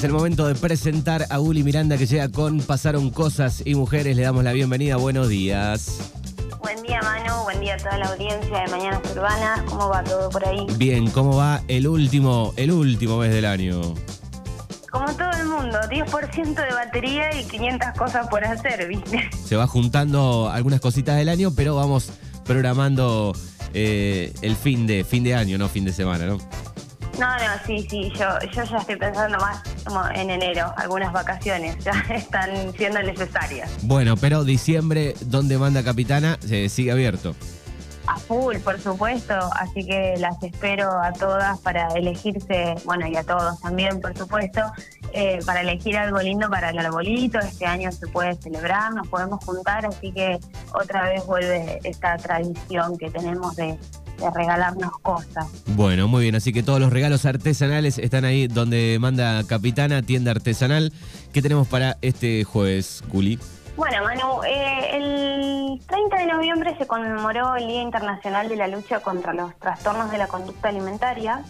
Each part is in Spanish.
Es el momento de presentar a Uli Miranda que llega con Pasaron Cosas y Mujeres. Le damos la bienvenida. Buenos días. Buen día, Manu. Buen día a toda la audiencia de Mañanas Urbanas. ¿Cómo va todo por ahí? Bien, ¿cómo va el último, el último mes del año? Como todo el mundo, 10% de batería y 500 cosas por hacer, ¿viste? Se va juntando algunas cositas del año, pero vamos programando eh, el fin de, fin de año, no fin de semana, ¿no? No, no, sí, sí, yo, yo ya estoy pensando más como en enero, algunas vacaciones ya están siendo necesarias. Bueno, pero diciembre, donde manda Capitana, se sigue abierto. A full, por supuesto, así que las espero a todas para elegirse, bueno, y a todos también, por supuesto, eh, para elegir algo lindo para el arbolito. Este año se puede celebrar, nos podemos juntar, así que otra vez vuelve esta tradición que tenemos de, de regalarnos cosas. Bueno, muy bien, así que todos los regalos artesanales están ahí donde manda Capitana, tienda artesanal. ¿Qué tenemos para este jueves, Culi? Bueno, Manu, eh, el 30 de noviembre se conmemoró el Día Internacional de la Lucha contra los Trastornos de la Conducta Alimentaria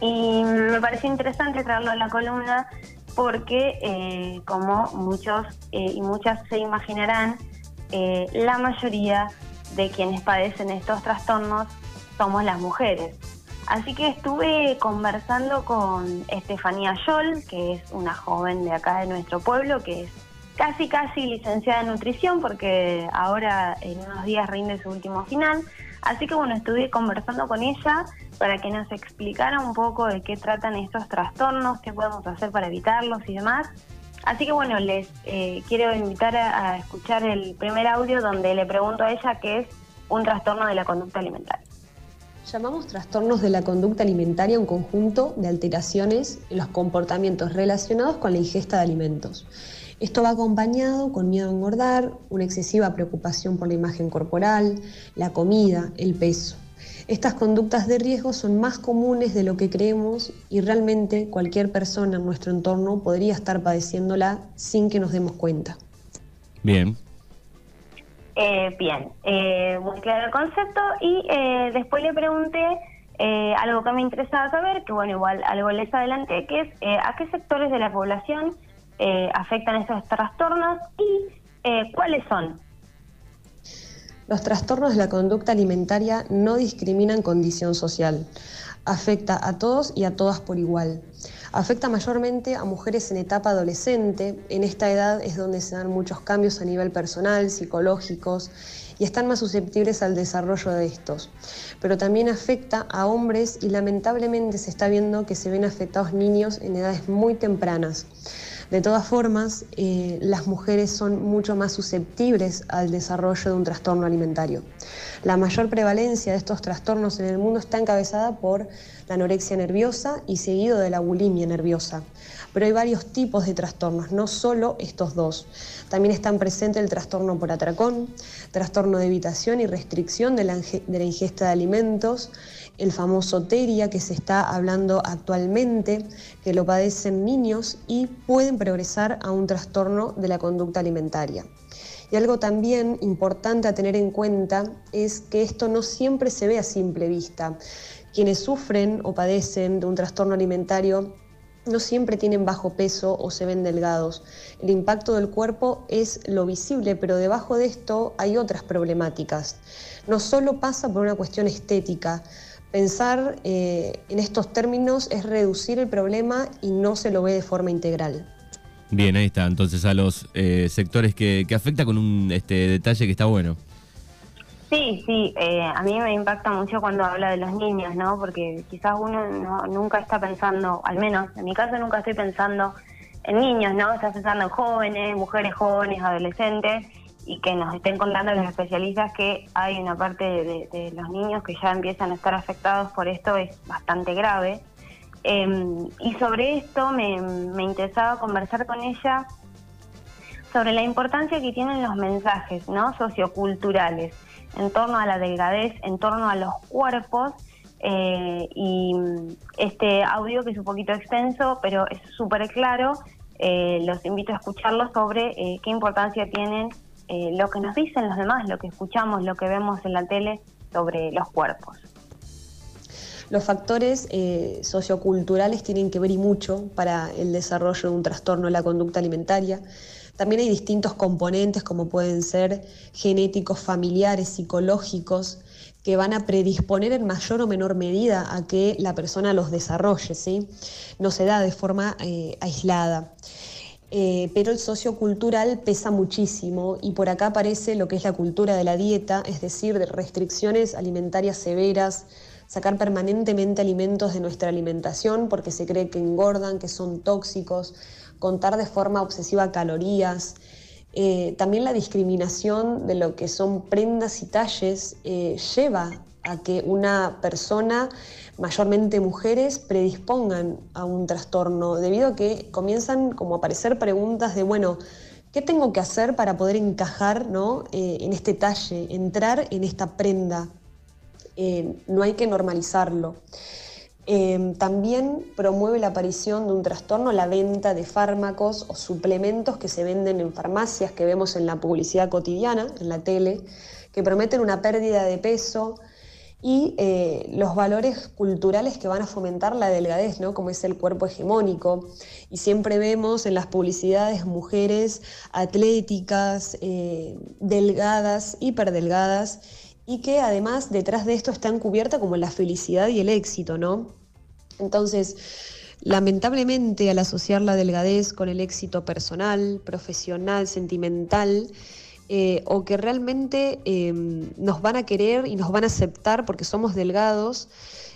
y me pareció interesante traerlo en la columna porque, eh, como muchos eh, y muchas se imaginarán, eh, la mayoría de quienes padecen estos trastornos somos las mujeres. Así que estuve conversando con Estefanía Scholl, que es una joven de acá de nuestro pueblo, que es casi casi licenciada en nutrición porque ahora en unos días rinde su último final. Así que bueno, estuve conversando con ella para que nos explicara un poco de qué tratan estos trastornos, qué podemos hacer para evitarlos y demás. Así que bueno, les eh, quiero invitar a, a escuchar el primer audio donde le pregunto a ella qué es un trastorno de la conducta alimentaria. Llamamos trastornos de la conducta alimentaria un conjunto de alteraciones en los comportamientos relacionados con la ingesta de alimentos. Esto va acompañado con miedo a engordar, una excesiva preocupación por la imagen corporal, la comida, el peso. Estas conductas de riesgo son más comunes de lo que creemos y realmente cualquier persona en nuestro entorno podría estar padeciéndola sin que nos demos cuenta. Bien. Eh, bien, eh, muy claro el concepto y eh, después le pregunté eh, algo que me interesaba saber, que bueno, igual algo les adelanté, que es eh, a qué sectores de la población eh, afectan esos trastornos y eh, cuáles son. Los trastornos de la conducta alimentaria no discriminan condición social. Afecta a todos y a todas por igual. Afecta mayormente a mujeres en etapa adolescente. En esta edad es donde se dan muchos cambios a nivel personal, psicológicos y están más susceptibles al desarrollo de estos. Pero también afecta a hombres y lamentablemente se está viendo que se ven afectados niños en edades muy tempranas. De todas formas, eh, las mujeres son mucho más susceptibles al desarrollo de un trastorno alimentario. La mayor prevalencia de estos trastornos en el mundo está encabezada por la anorexia nerviosa y seguido de la bulimia nerviosa. Pero hay varios tipos de trastornos, no solo estos dos. También están presentes el trastorno por atracón, trastorno de evitación y restricción de la, de la ingesta de alimentos, el famoso TERIA que se está hablando actualmente, que lo padecen niños y pueden progresar a un trastorno de la conducta alimentaria. Y algo también importante a tener en cuenta es que esto no siempre se ve a simple vista. Quienes sufren o padecen de un trastorno alimentario no siempre tienen bajo peso o se ven delgados. El impacto del cuerpo es lo visible, pero debajo de esto hay otras problemáticas. No solo pasa por una cuestión estética, Pensar eh, en estos términos es reducir el problema y no se lo ve de forma integral. Bien, ahí está. Entonces a los eh, sectores que, que, afecta con un este, detalle que está bueno. Sí, sí, eh, a mí me impacta mucho cuando habla de los niños, ¿no? Porque quizás uno no, nunca está pensando, al menos en mi caso nunca estoy pensando en niños, ¿no? Estás pensando en jóvenes, mujeres jóvenes, adolescentes y que nos estén contando los especialistas que hay una parte de, los niños que ya empiezan a estar afectados por esto es bastante grave. Eh, y sobre esto me, interesaba conversar con ella sobre la importancia que tienen los mensajes ¿no? socioculturales en torno a la delgadez, en torno a los cuerpos. Eh, y este audio que es un poquito extenso, pero es súper claro, eh, los invito a escucharlo sobre eh, qué importancia tienen eh, lo que nos dicen los demás, lo que escuchamos, lo que vemos en la tele sobre los cuerpos. Los factores eh, socioculturales tienen que ver y mucho para el desarrollo de un trastorno de la conducta alimentaria. También hay distintos componentes como pueden ser genéticos, familiares, psicológicos, que van a predisponer en mayor o menor medida a que la persona los desarrolle, ¿sí? No se da de forma eh, aislada. Eh, pero el sociocultural pesa muchísimo y por acá aparece lo que es la cultura de la dieta, es decir, de restricciones alimentarias severas, sacar permanentemente alimentos de nuestra alimentación porque se cree que engordan, que son tóxicos, contar de forma obsesiva calorías, eh, también la discriminación de lo que son prendas y talles eh, lleva a que una persona, mayormente mujeres, predispongan a un trastorno, debido a que comienzan como a aparecer preguntas de, bueno, ¿qué tengo que hacer para poder encajar ¿no? Eh, en este talle, entrar en esta prenda? no hay que normalizarlo. Em, también promueve la aparición de un trastorno, la venta de fármacos o suplementos que se venden en farmacias, que vemos en la publicidad cotidiana, en la tele, que prometen una pérdida de peso y eh, los valores culturales que van a fomentar la delgadez, ¿no? como es el cuerpo hegemónico. Y siempre vemos en las publicidades mujeres atléticas, eh, delgadas, hiperdelgadas, y que además detrás de esto están cubiertas como la felicidad y el éxito, ¿no? Entonces, lamentablemente al asociar la delgadez con el éxito personal, profesional, sentimental, eh, o que realmente em, nos van a querer y nos van a aceptar porque somos delgados,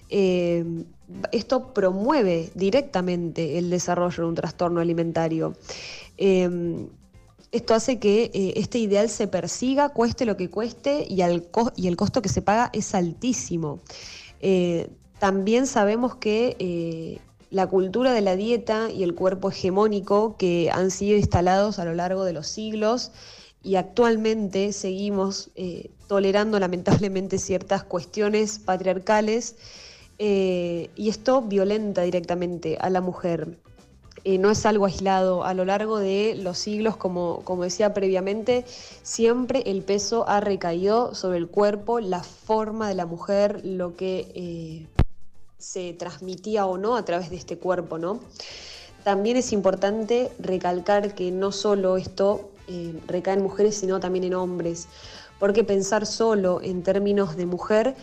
em, esto promueve directamente el desarrollo de un trastorno alimentario. Em, esto hace que eh, este ideal se persiga, cueste lo que cueste, y, el costo que se paga es altísimo. Eh, también sabemos que la cultura de la dieta y el cuerpo hegemónico que han sido instalados a lo largo de los siglos y actualmente seguimos tolerando lamentablemente ciertas cuestiones patriarcales y esto violenta directamente a la mujer. Eh, no es algo aislado. A lo largo de los siglos, como, como decía previamente, siempre el peso ha recaído sobre el cuerpo, la forma de la mujer, lo que eh, se transmitía o no a través de este cuerpo, ¿no? También es importante recalcar que no solo esto eh, recae en mujeres, sino también en hombres, porque pensar solo en términos de mujer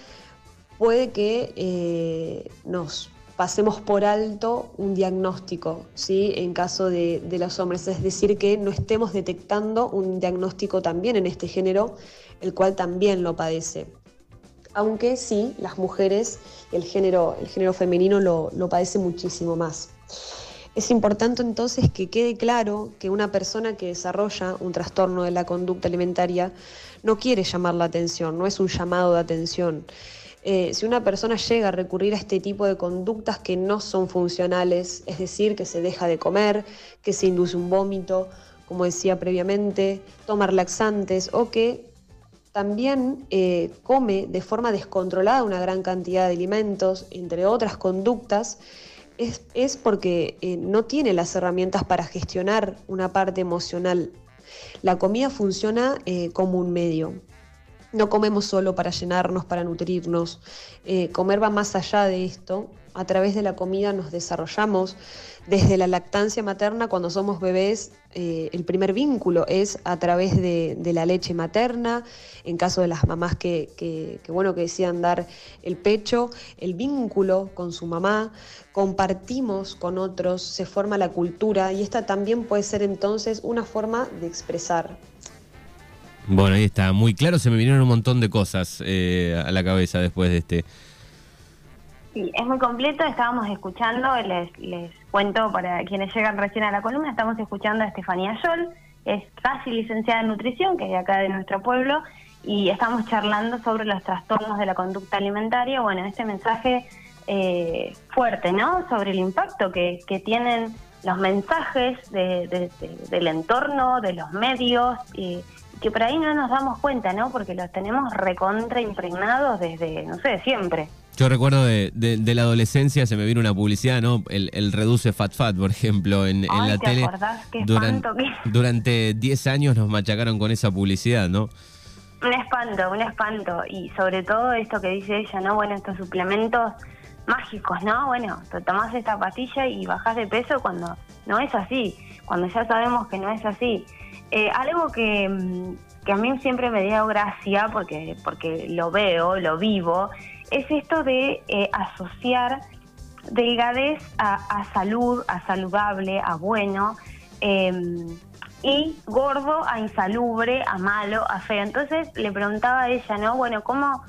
puede que nos pasemos por alto un diagnóstico, ¿sí? En caso de, los hombres, es decir, que no estemos detectando un diagnóstico también en este género, el cual también lo padece. Aunque sí, las mujeres, el género, el género femenino lo, lo padece muchísimo más. Es importante entonces que quede claro que una persona que desarrolla un trastorno de la conducta alimentaria no quiere llamar la atención, no es un llamado de atención. Eh, si una persona llega a recurrir a este tipo de conductas que no son funcionales, es decir, que se deja de comer, que se induce un vómito, como decía previamente, tomar laxantes o que también eh, come de forma descontrolada una gran cantidad de alimentos, entre otras conductas, es, porque eh, no tiene las herramientas para gestionar una parte emocional. La comida funciona como un medio. No comemos solo para llenarnos, para nutrirnos. Eh, comer va más allá de esto. A través de la comida nos desarrollamos. Desde la lactancia materna, cuando somos bebés, eh, el primer vínculo es a través de, la leche materna. En caso de las mamás que, bueno, que decían dar el pecho, el vínculo con su mamá. Compartimos con otros, se forma la cultura y esta también puede ser entonces una forma de expresar bueno, ahí está, muy claro, se me vinieron un montón de cosas eh, a la cabeza después de este. Sí, es muy completo, estábamos escuchando, les, les cuento para quienes llegan recién a la columna, estamos escuchando a Estefanía Yol, es casi licenciada en nutrición, que es de acá de nuestro pueblo, y estamos charlando sobre los trastornos de la conducta alimentaria. Bueno, este mensaje eh, fuerte, ¿no? Sobre el impacto que, que tienen los mensajes del entorno, de los medios, y que por ahí no nos damos cuenta, ¿no? Porque los tenemos recontra impregnados desde, no sé, siempre. Yo recuerdo de, la adolescencia, se me vino una publicidad, ¿no? El, reduce Fat Fat, por ejemplo, en, la ¿te tele. Qué durante, durante 10 años nos machacaron con esa publicidad, ¿no? Un espanto, un espanto. Y sobre todo esto que dice ella, ¿no? Bueno, estos suplementos mágicos, ¿no? Bueno, te tomás esta pastilla y bajás de peso cuando no es así, cuando ya sabemos que no es así. Eh, algo que, mm, que, a mí siempre me dio gracia, porque, porque lo veo, lo vivo, es esto de eh, asociar delgadez a, salud, a saludable, a bueno, em, y gordo a insalubre, a malo, a feo. Entonces le preguntaba a ella, ¿no? Bueno, ¿cómo,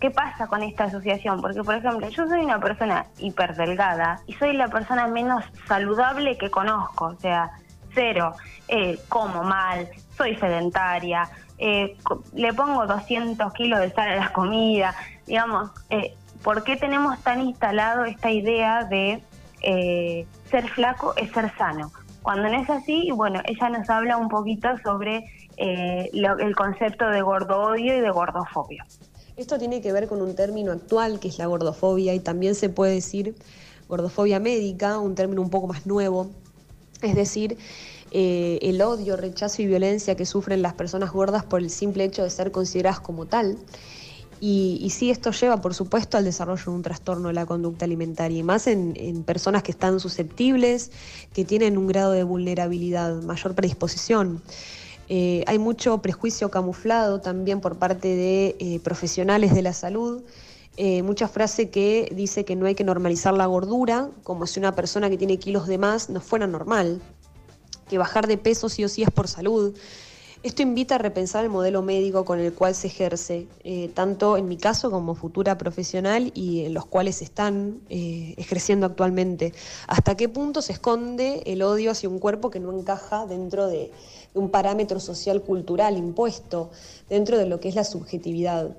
qué pasa con esta asociación? Porque, por ejemplo, yo soy una persona hiperdelgada y soy la persona menos saludable que conozco, o sea, cero, eh, como mal, soy sedentaria, eh, le pongo 200 kilos de sal a la comida, digamos, eh, ¿por qué tenemos tan instalado esta idea de eh, ser flaco es ser sano? Cuando no es así, bueno, ella nos habla un poquito sobre eh, el concepto de gordodio y de gordofobia. Esto tiene que ver con un término actual que es la gordofobia y también se puede decir gordofobia médica, un término un poco más nuevo, es decir, eh, el odio, rechazo y violencia que sufren las personas gordas por el simple hecho de ser consideradas como tal. Y, sí, esto lleva, por supuesto, al desarrollo de un trastorno de la conducta alimentaria, y más en, personas que están susceptibles, que tienen un grado de vulnerabilidad, mayor predisposición. Eh, hay mucho prejuicio camuflado también por parte de eh, profesionales de la salud. Eh, mucha frase que dice que no hay que normalizar la gordura, como si una persona que tiene kilos de más no fuera normal, que bajar de peso sí o sí es por salud. Esto invita a repensar el modelo médico con el cual se ejerce, eh, tanto en mi caso como futura profesional y en los cuales están eh, ejerciendo actualmente. ¿Hasta qué punto se esconde el odio hacia un cuerpo que no encaja dentro de, un parámetro social cultural impuesto, dentro de lo que es la subjetividad?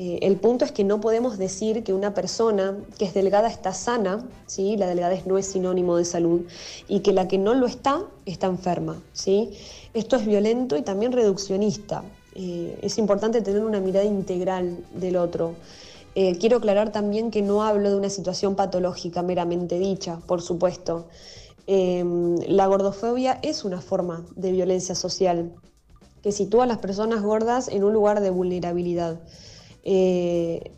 Eh, el punto es que no podemos decir que una persona que es delgada está sana, ¿sí? la delgadez no es sinónimo de salud, y que la que no lo está está enferma. ¿sí? Esto es violento y también reduccionista. Eh, es importante tener una mirada integral del otro. Eh, quiero aclarar también que no hablo de una situación patológica meramente dicha, por supuesto. Em, la gordofobia es una forma de violencia social que sitúa a las personas gordas en un lugar de vulnerabilidad. Eh,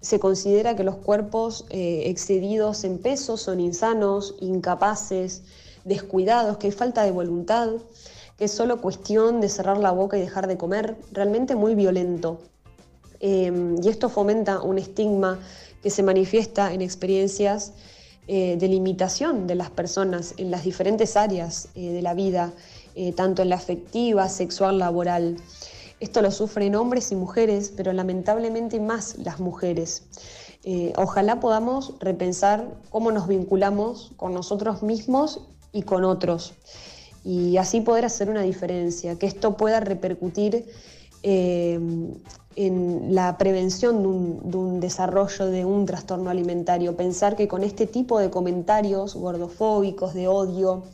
se considera que los cuerpos excedidos en peso son insanos, incapaces, descuidados, que hay falta de voluntad que es solo cuestión de cerrar la boca y dejar de comer, realmente muy violento. Em, y esto fomenta un estigma que se manifiesta en experiencias eh, de limitación de las personas en las diferentes áreas eh, de la vida, eh, tanto en la afectiva, sexual, laboral. Esto lo sufren hombres y mujeres, pero lamentablemente más las mujeres. ojalá podamos repensar cómo nos vinculamos con nosotros mismos y con otros y así poder hacer una diferencia, que esto pueda repercutir eh, en la prevención de un, desarrollo de un trastorno alimentario. Pensar que con este tipo de comentarios gordofóbicos, de odio,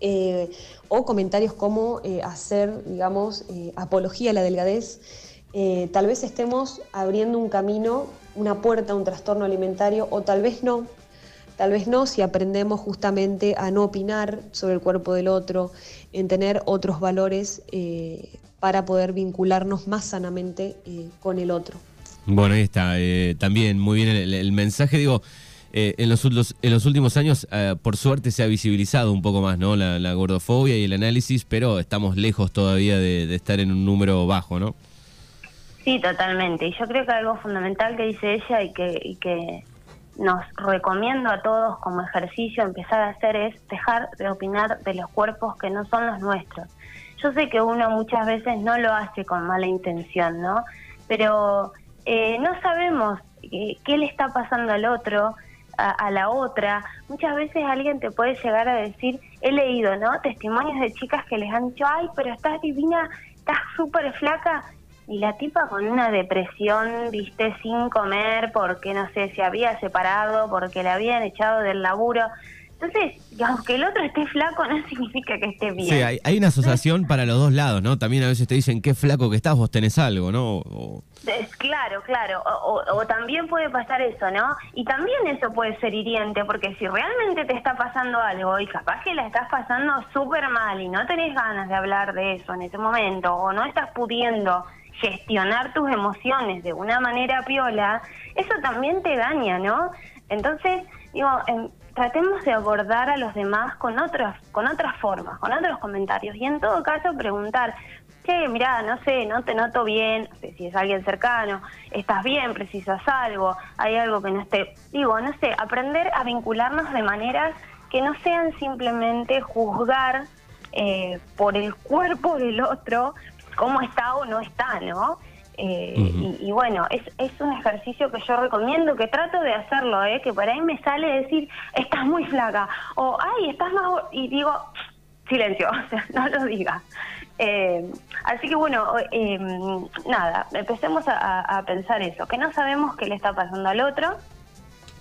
eh, o comentarios como eh, hacer, digamos, apología a la delgadez, tal vez estemos abriendo un camino, una puerta a un trastorno alimentario, o tal vez no, Tal vez no si aprendemos justamente a no opinar sobre el cuerpo del otro, en tener otros valores eh, para poder vincularnos más sanamente eh, con el otro. Bueno, ahí está. Eh, también muy bien el, mensaje. Digo, en, los, en los últimos años, por suerte, se ha visibilizado un poco más ¿no? La, gordofobia y el análisis, pero estamos lejos todavía de, estar en un número bajo, ¿no? Sí, totalmente. Y yo creo que algo fundamental que dice ella y que, que nos recomiendo a todos como ejercicio empezar a hacer es dejar de opinar de los cuerpos que no son los nuestros. Yo sé que uno muchas veces no lo hace con mala intención, ¿no? Pero eh, no sabemos eh, qué le está pasando al otro, a, la otra. Muchas veces alguien te puede llegar a decir, he leído, ¿no? Testimonios de chicas que les han dicho, ay, pero estás divina, estás súper flaca y la tipa con una depresión, viste, sin comer, porque no sé, se había separado, porque le habían echado del laburo. Entonces, aunque el otro esté flaco, no significa que esté bien. Sí, hay, una asociación para los dos lados, ¿no? También a veces te dicen qué flaco que estás, vos tenés algo, ¿no? Claro, claro. O, o, también puede pasar eso, ¿no? Y también eso puede ser hiriente, porque si realmente te está pasando algo y capaz que la estás pasando súper mal y no tenés ganas de hablar de eso en ese momento, o no estás pudiendo gestionar tus emociones de una manera piola, eso también te daña, ¿no? Entonces, digo, em, tratemos de abordar a los demás con otras, con otras formas, con otros comentarios. Y en todo caso preguntar, che, mirá, no sé, no te noto bien, si es alguien cercano, estás bien, precisas algo, hay algo que no esté. Digo, no sé, aprender a vincularnos de maneras que no sean simplemente juzgar eh, por el cuerpo del otro cómo está o no está, ¿no? Eh, y, bueno, es, es un ejercicio que yo recomiendo, que trato de hacerlo, ¿eh? que por ahí me sale decir, estás muy flaca, o ay, estás más... y digo, silencio, o sea, no lo diga. Eh, así que bueno, em, nada, empecemos a, pensar eso, que no sabemos qué le está pasando al otro.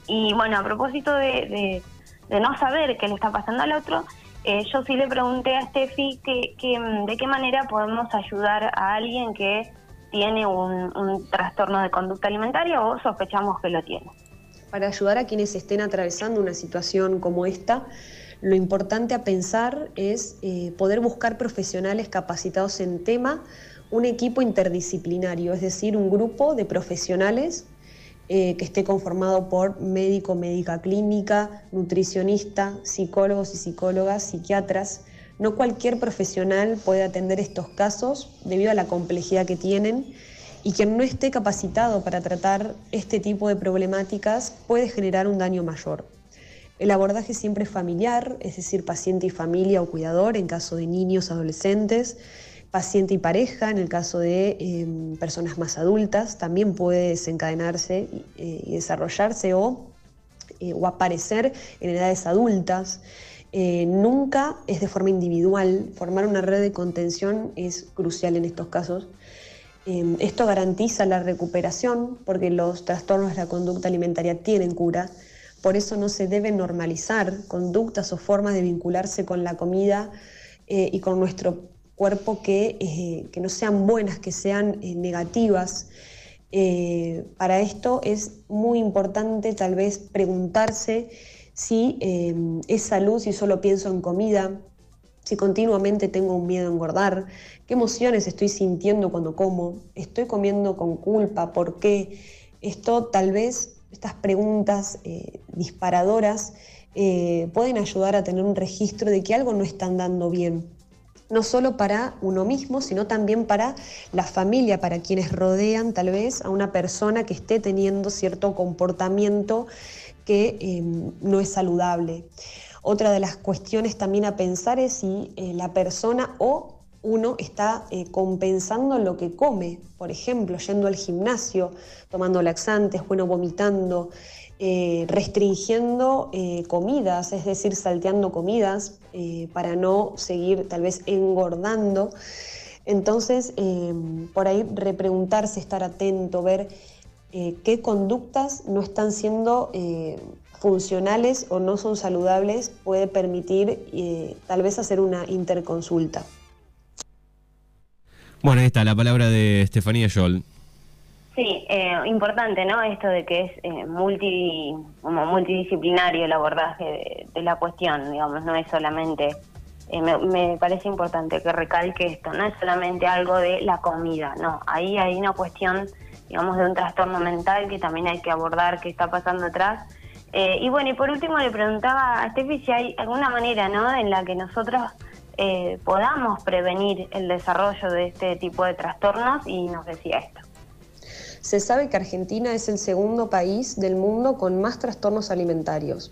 Y bueno, a propósito de, de, no saber qué le está pasando al otro, eh, yo sí le pregunté a Steffi que, que, de qué manera podemos ayudar a alguien que tiene un, trastorno de conducta alimentaria o sospechamos que lo tiene. Para ayudar a quienes estén atravesando una situación como esta, lo importante a pensar es eh, poder buscar profesionales capacitados en tema, un equipo interdisciplinario, es decir, un grupo de profesionales eh, que esté conformado por médico, médica clínica, nutricionista, psicólogos y psicólogas, psiquiatras, no cualquier profesional puede atender estos casos debido a la complejidad que tienen y quien no esté capacitado para tratar este tipo de problemáticas puede generar un daño mayor. El abordaje siempre es familiar, es decir, paciente y familia o cuidador en caso de niños, adolescentes, paciente y pareja en el caso de em, personas más adultas, también puede desencadenarse y, eh, desarrollarse eh, o aparecer en edades adultas. Eh, nunca es de forma individual. Formar una red de contención es crucial en estos casos. Eh, esto garantiza la recuperación porque los trastornos de la conducta alimentaria tienen cura. Por eso no se deben normalizar conductas o formas de vincularse con la comida eh, y con nuestro cuerpo que, que, no sean buenas, que sean negativas. para esto es muy importante tal vez preguntarse si eh, es salud, si solo pienso en comida, si continuamente tengo un miedo a engordar, qué emociones estoy sintiendo cuando como, estoy comiendo con culpa, por qué. Esto tal vez, estas preguntas eh, disparadoras eh, pueden ayudar a tener un registro de que algo no está andando bien. No solo para uno mismo, sino también para la familia, para quienes rodean tal vez a una persona que esté teniendo cierto comportamiento que em, no es saludable. Otra de las cuestiones también a pensar es si eh, la persona o uno está eh, compensando lo que come, por ejemplo, yendo al gimnasio, tomando laxantes, bueno, vomitando, eh, restringiendo comidas, es decir, salteando comidas para no seguir tal vez engordando. Entonces, em, por ahí repreguntarse, estar atento, ver eh, qué conductas no están siendo eh, funcionales o no son saludables puede permitir eh, tal vez hacer una interconsulta. Bueno, ahí está la palabra de Estefanía Scholl. Sí, importante, ¿no? Esto de que es multi, como multidisciplinario el abordaje de, la cuestión, digamos, no es solamente me, me, parece importante que recalque esto, no es solamente algo de la comida, no, ahí hay una cuestión digamos, de un trastorno mental que también hay que abordar qué está pasando atrás. Eh, y bueno, y por último le preguntaba a Steffi si hay alguna manera ¿no? en la que nosotros eh, podamos prevenir el desarrollo de este tipo de trastornos y nos decía esto. Se sabe que Argentina es el segundo país del mundo con más trastornos alimentarios.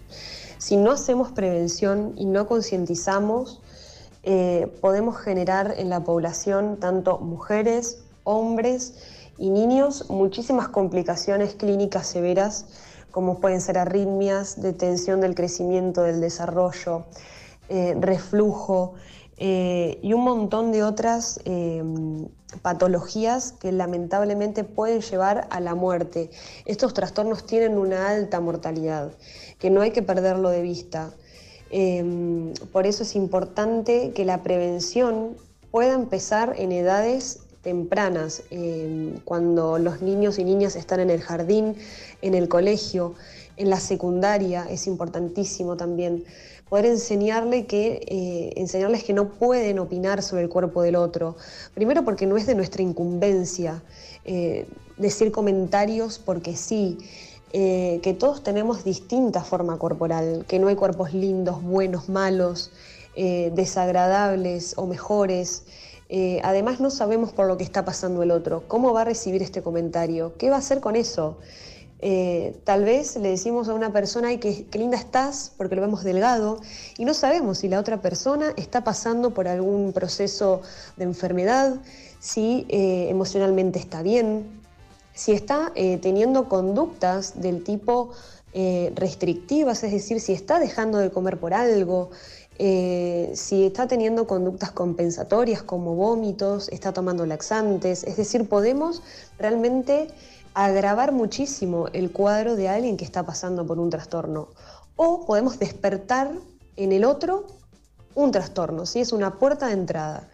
Si no hacemos prevención y no concientizamos, eh, podemos generar en la población tanto mujeres, hombres, y niños muchísimas complicaciones clínicas severas como pueden ser arritmias, detención del crecimiento, del desarrollo, eh, reflujo eh, y un montón de otras eh, patologías que lamentablemente pueden llevar a la muerte. Estos trastornos tienen una alta mortalidad, que no hay que perderlo de vista. por eso es importante que la prevención pueda empezar en edades tempranas, em, cuando los niños y niñas están en el jardín, en el colegio, en la secundaria, es importantísimo también, poder enseñarle que, eh, enseñarles que no pueden opinar sobre el cuerpo del otro. Primero porque no es de nuestra incumbencia eh, decir comentarios porque sí. Eh, que todos tenemos distinta forma corporal, que no hay cuerpos lindos, buenos, malos, desagradables o mejores. Además no sabemos por lo que está pasando el otro, cómo va a recibir este comentario, qué va a hacer con eso. Eh, tal vez le decimos a una persona, ay, qué, linda estás, porque lo vemos delgado, y no sabemos si la otra persona está pasando por algún proceso de enfermedad, si eh, emocionalmente está bien, si está eh, teniendo conductas del tipo restrictivas, es decir, si está dejando de comer por algo, si está teniendo conductas compensatorias como vómitos, está tomando laxantes, es decir, podemos realmente agravar muchísimo el cuadro de alguien que está pasando por un trastorno. O podemos despertar en el otro un trastorno, ¿sí? es una puerta de entrada.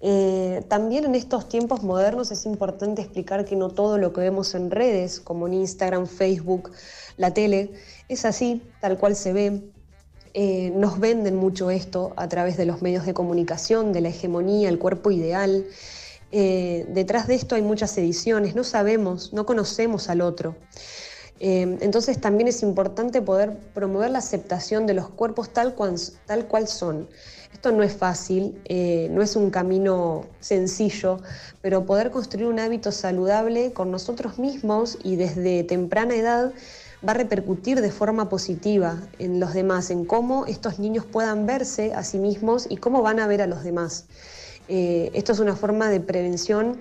Eh, también en estos tiempos modernos es importante explicar que no todo lo que vemos en redes, como en Instagram, Facebook, la tele, es así, tal cual se ve. Eh, nos venden mucho esto a través de los medios de comunicación, de la hegemonía, el cuerpo ideal. Eh, detrás de esto hay muchas ediciones, no sabemos, no conocemos al otro. Eh, entonces también es importante poder promover la aceptación de los cuerpos tal cual, son. Esto no es fácil, no es un camino sencillo, pero poder construir un hábito saludable con nosotros mismos y desde temprana edad va a repercutir de forma positiva en los demás, en cómo estos niños puedan verse a sí mismos y cómo van a ver a los demás. Eh, esto es una forma de prevención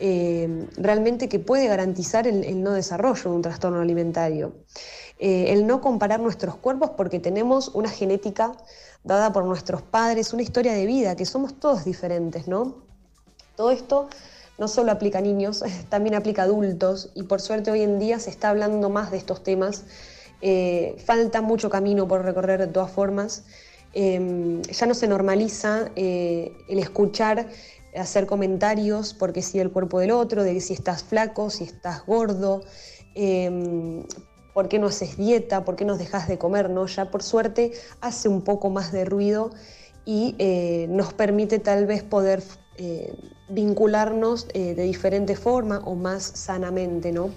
eh, realmente que puede garantizar el, no desarrollo de un trastorno alimentario. Eh, el no comparar nuestros cuerpos porque tenemos una genética dada por nuestros padres, una historia de vida, que somos todos diferentes, ¿no? Todo esto no solo aplica a niños, también aplica a adultos y por suerte hoy en día se está hablando más de estos temas. falta mucho camino por recorrer de todas formas. Em, ya no se normaliza eh, el escuchar, hacer comentarios porque si el cuerpo del otro, de si estás flaco, si estás gordo, em, por qué no haces dieta, por qué no dejas de comer, ¿no? Ya por suerte hace un poco más de ruido y eh, nos permite tal vez poder eh, vincularnos de diferente forma o más sanamente, ¿no?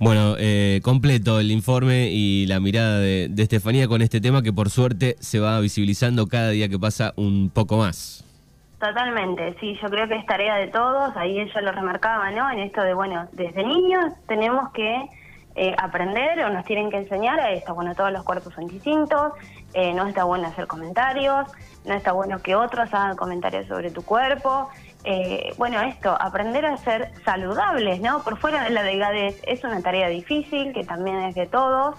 Bueno, eh, completo el informe y la mirada de, Estefanía con este tema que por suerte se va visibilizando cada día que pasa un poco más. Totalmente, sí, yo creo que es tarea de todos, ahí ella lo remarcaba, ¿no? En esto de, bueno, desde niños tenemos que eh, aprender o nos tienen que enseñar a esto, bueno, todos los cuerpos son distintos, eh, no está bueno hacer comentarios, no está bueno que otros hagan comentarios sobre tu cuerpo, eh, bueno, esto, aprender a ser saludables, ¿no? Por fuera de la delgadez es una tarea difícil, que también es de todos,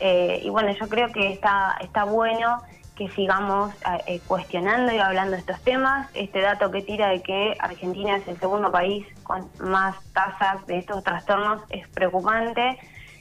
eh, y bueno, yo creo que está, está bueno que sigamos eh, cuestionando y hablando de estos temas. Este dato que tira de que Argentina es el segundo país con más tasas de estos trastornos es preocupante.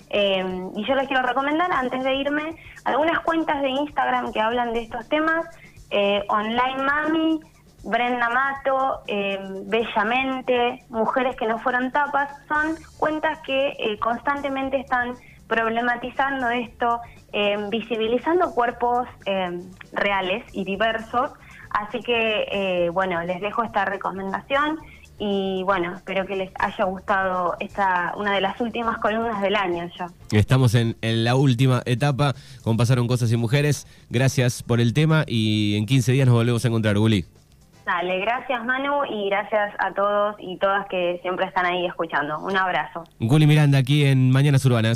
y yo les quiero recomendar, antes de irme, algunas cuentas de Instagram que hablan de estos temas. Online Mami, Brenda Mato, eh, Bellamente, Mujeres que no fueron tapas, son cuentas que eh, constantemente están problematizando esto, eh, visibilizando cuerpos reales y diversos. Así que, bueno, les dejo esta recomendación y bueno, espero que les haya gustado esta una de las últimas columnas del año ya. Estamos en, en, la última etapa con Pasaron Cosas y Mujeres. Gracias por el tema y en 15 días nos volvemos a encontrar, Guli. Dale, gracias Manu y gracias a todos y todas que siempre están ahí escuchando. Un abrazo. Guli Miranda aquí en Mañanas Urbanas.